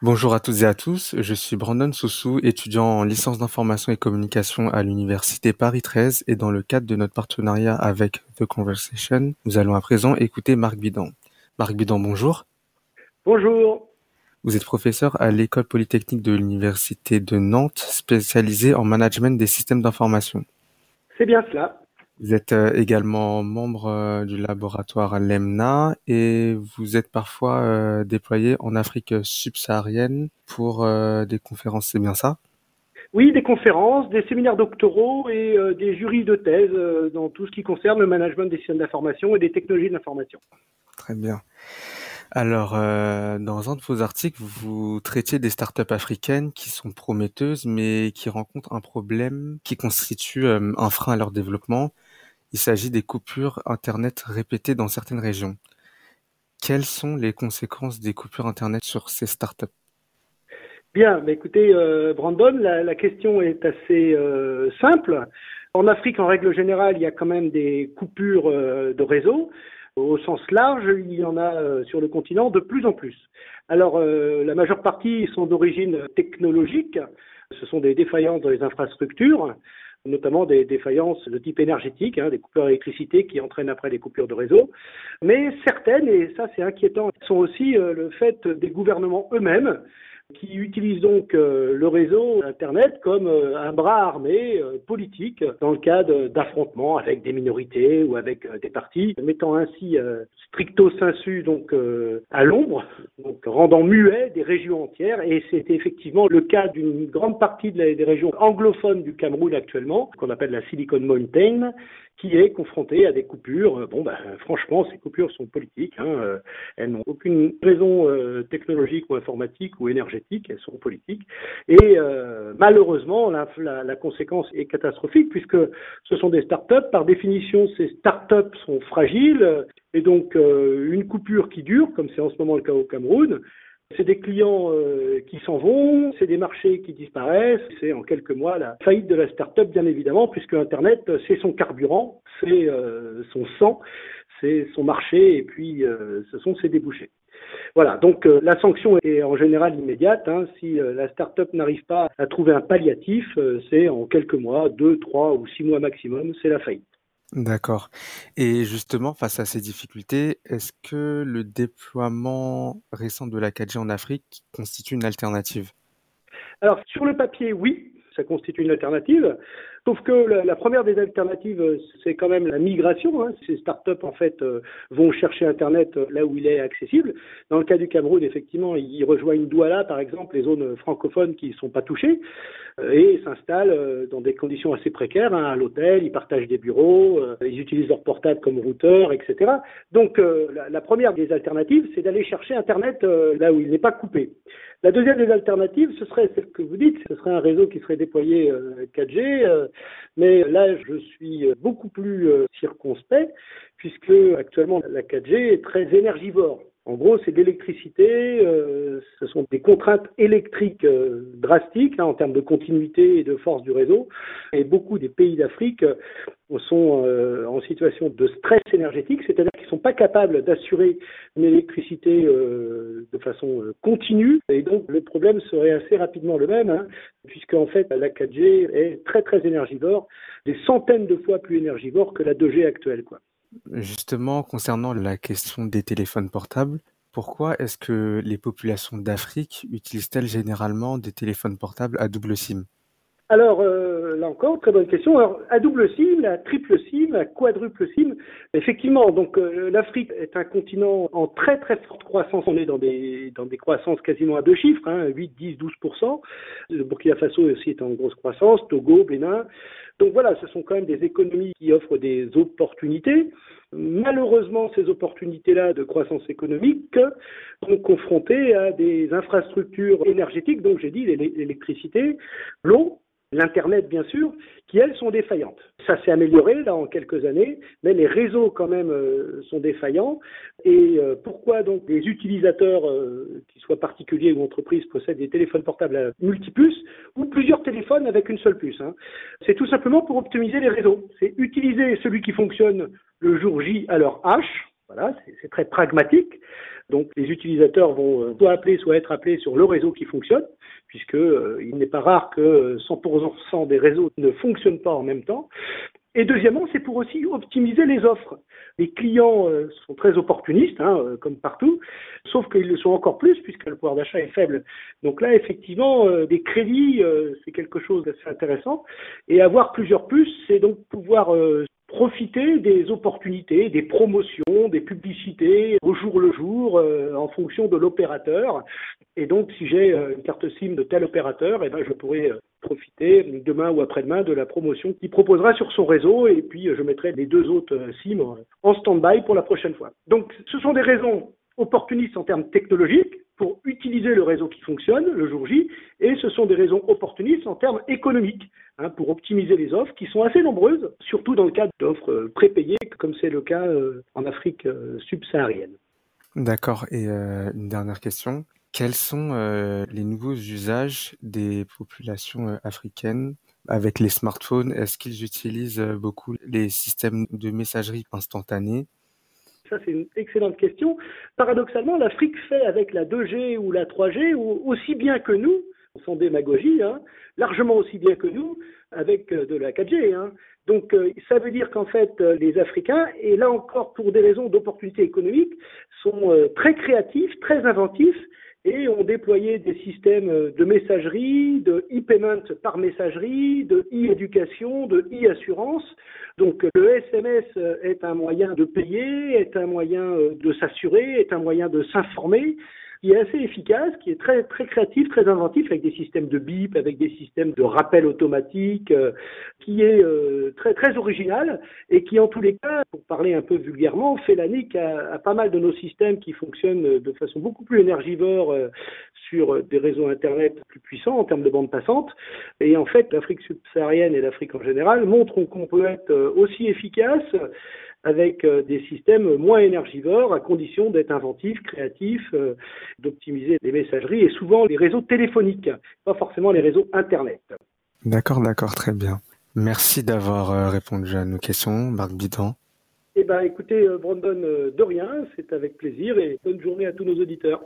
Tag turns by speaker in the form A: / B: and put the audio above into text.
A: Bonjour à toutes et à tous, je suis Brandon Soussou, étudiant en licence d'information et communication à l'université Paris 13 et dans le cadre de notre partenariat avec The Conversation, nous allons à présent écouter Marc Bidan. Marc Bidan, bonjour.
B: Bonjour.
A: Vous êtes professeur à l'école polytechnique de l'université de Nantes, spécialisé en management des systèmes d'information.
B: C'est bien cela.
A: Vous êtes euh, également membre euh, du laboratoire LEMNA et vous êtes parfois euh, déployé en Afrique subsaharienne pour des conférences, c'est bien ça?
B: Oui, des conférences, des séminaires doctoraux et des jurys de thèse dans tout ce qui concerne le management des systèmes d'information et des technologies de l'information.
A: Très bien. Alors, dans un de vos articles, vous traitiez des startups africaines qui sont prometteuses, mais qui rencontrent un problème qui constitue un frein à leur développement. Il s'agit des coupures Internet répétées dans certaines régions. Quelles sont les conséquences des coupures Internet sur ces startups?
B: Bien, écoutez, euh, Brandon, la, question est assez euh, simple. En Afrique, en règle générale, il y a quand même des coupures euh, de réseau. Au sens large, il y en a sur le continent de plus en plus. Alors, la majeure partie sont d'origine technologique. Ce sont des défaillances dans les infrastructures notamment des défaillances de type énergétique, hein, des coupures d'électricité qui entraînent après des coupures de réseau. Mais certaines, et ça c'est inquiétant, sont aussi euh, le fait des gouvernements eux-mêmes qui utilisent donc euh, le réseau Internet comme euh, un bras armé euh, politique dans le cadre d'affrontements avec des minorités ou avec des partis, mettant ainsi stricto sensu donc à l'ombre, donc rendant muet des régions entières. Et c'est effectivement le cas d'une grande partie des régions anglophones du Cameroun actuellement, qu'on appelle la Silicon Mountain, qui est confronté à des coupures. Bon, ben, franchement, ces coupures sont politiques. Hein. Euh, elles n'ont aucune raison euh, technologique ou informatique ou énergétique. Elles sont politiques. Et euh, malheureusement, la, la, la, conséquence est catastrophique puisque ce sont des start-up. Par définition, ces start-up sont fragiles. Et donc, une coupure qui dure, comme c'est en ce moment le cas au Cameroun, c'est des clients euh, qui s'en vont, c'est des marchés qui disparaissent, c'est en quelques mois la faillite de la start-up bien évidemment, puisque Internet c'est son carburant, c'est euh, son sang, c'est son marché et puis euh, ce sont ses débouchés. Voilà, donc la sanction est en général immédiate. Hein. Si la start-up n'arrive pas à trouver un palliatif, c'est en quelques mois, deux, trois ou six mois maximum, c'est la faillite.
A: D'accord. Et justement, face à ces difficultés, est-ce que le déploiement récent de la 4G en Afrique constitue une alternative?
B: Alors, sur le papier, oui, ça constitue une alternative. Sauf que la, première des alternatives, c'est quand même la migration. Hein. Ces startups, en fait, euh, vont chercher Internet euh, là où il est accessible. Dans le cas du Cameroun, effectivement, ils rejoignent Douala, par exemple, les zones francophones qui ne sont pas touchées, euh, et s'installent dans des conditions assez précaires, hein, à l'hôtel, ils partagent des bureaux, ils utilisent leur portable comme routeur, etc. Donc, la, la, première des alternatives, c'est d'aller chercher Internet là où il n'est pas coupé. La deuxième des alternatives, ce serait ce que vous dites, ce serait un réseau qui serait déployé 4G mais là, je suis beaucoup plus euh, circonspect puisque actuellement la 4G est très énergivore. En gros, c'est de l'électricité, euh, ce sont des contraintes électriques euh, drastiques hein, en termes de continuité et de force du réseau. Et beaucoup des pays d'Afrique sont en situation de stress énergétique, c'est-à-dire qu'ils ne sont pas capables d'assurer une électricité de façon continue. Et donc, le problème serait assez rapidement le même, hein, puisque en fait, la 4G est très très énergivore, des centaines de fois plus énergivore que la 2G actuelle. Quoi.
A: Justement, concernant la question des téléphones portables, pourquoi est-ce que les populations d'Afrique utilisent-elles généralement des téléphones portables à double SIM?
B: Euh, encore, très bonne question. Alors, à double SIM, à triple SIM, à quadruple SIM, effectivement, donc euh, l'Afrique est un continent en très très forte croissance. On est dans des dans des croissances quasiment à deux chiffres, hein, 8, 10, 12 Le Burkina Faso aussi est en grosse croissance, Togo, Bénin. Donc voilà, ce sont quand même des économies qui offrent des opportunités. Malheureusement, ces opportunités-là de croissance économique sont confrontées à des infrastructures énergétiques, donc j'ai dit l'électricité, l'eau, l'Internet bien sûr, qui elles sont défaillantes. Ça s'est amélioré là en quelques années, mais les réseaux quand même euh, sont défaillants. Et euh, pourquoi donc les utilisateurs, euh, qu'ils soient particuliers ou entreprises, possèdent des téléphones portables à multipuces ou plusieurs téléphones avec une seule puce hein C'est tout simplement pour optimiser les réseaux. C'est utiliser celui qui fonctionne le jour J à l'heure H. Voilà, c'est très pragmatique. Donc les utilisateurs vont soit appeler, soit être appelés sur le réseau qui fonctionne puisque euh, il n'est pas rare que 100% des réseaux ne fonctionnent pas en même temps. Et deuxièmement, c'est pour aussi optimiser les offres. Les clients euh, sont très opportunistes, hein, euh, comme partout, sauf qu'ils le sont encore plus puisque le pouvoir d'achat est faible. Donc là, effectivement, des crédits, c'est quelque chose d'assez intéressant. Et avoir plusieurs puces, c'est donc pouvoir profiter des opportunités, des promotions, des publicités au jour le jour euh, en fonction de l'opérateur. Et donc, si j'ai euh, une carte SIM de tel opérateur, eh ben, je pourrais euh, profiter demain ou après-demain de la promotion qu'il proposera sur son réseau et puis je mettrai les deux autres SIM en stand-by pour la prochaine fois. Donc, ce sont des raisons opportunistes en termes technologiques pour utiliser le réseau qui fonctionne le jour J, et ce sont des raisons opportunistes en termes économiques, hein, pour optimiser les offres qui sont assez nombreuses, surtout dans le cadre d'offres euh, prépayées, comme c'est le cas euh, en Afrique euh, subsaharienne.
A: D'accord, et une dernière question. Quels sont les nouveaux usages des populations africaines avec les smartphones? Est-ce qu'ils utilisent beaucoup les systèmes de messagerie instantanée?
B: Ça, c'est une excellente question. Paradoxalement, l'Afrique fait avec la 2G ou la 3G aussi bien que nous, sans démagogie, hein, largement aussi bien que nous, avec euh, de la 4G. Hein. Donc, euh, ça veut dire qu'en fait, euh, les Africains, et là encore pour des raisons d'opportunité économique, sont très créatifs, très inventifs, et ont déployé des systèmes de messagerie, de e-payment par messagerie, de e-éducation, de e-assurance. Donc le SMS est un moyen de payer, est un moyen de s'assurer, est un moyen de s'informer qui est assez efficace, qui est très très créatif, très inventif, avec des systèmes de bip, avec des systèmes de rappel automatique, euh, qui est euh, très très original et qui en tous les cas, pour parler un peu vulgairement, fait la nique à, à, pas mal de nos systèmes qui fonctionnent de façon beaucoup plus énergivore euh, sur des réseaux internet plus puissants en termes de bande passante. Et en fait, l'Afrique subsaharienne et l'Afrique en général montrent qu'on peut être aussi efficace avec euh, des systèmes moins énergivores, à condition d'être inventif, créatif, euh, d'optimiser les messageries et souvent les réseaux téléphoniques, pas forcément les réseaux Internet.
A: D'accord, d'accord, très bien. Merci d'avoir euh, répondu à nos questions, Marc Bidan.
B: Eh bien, écoutez, Brandon, de rien, c'est avec plaisir et bonne journée à tous nos auditeurs.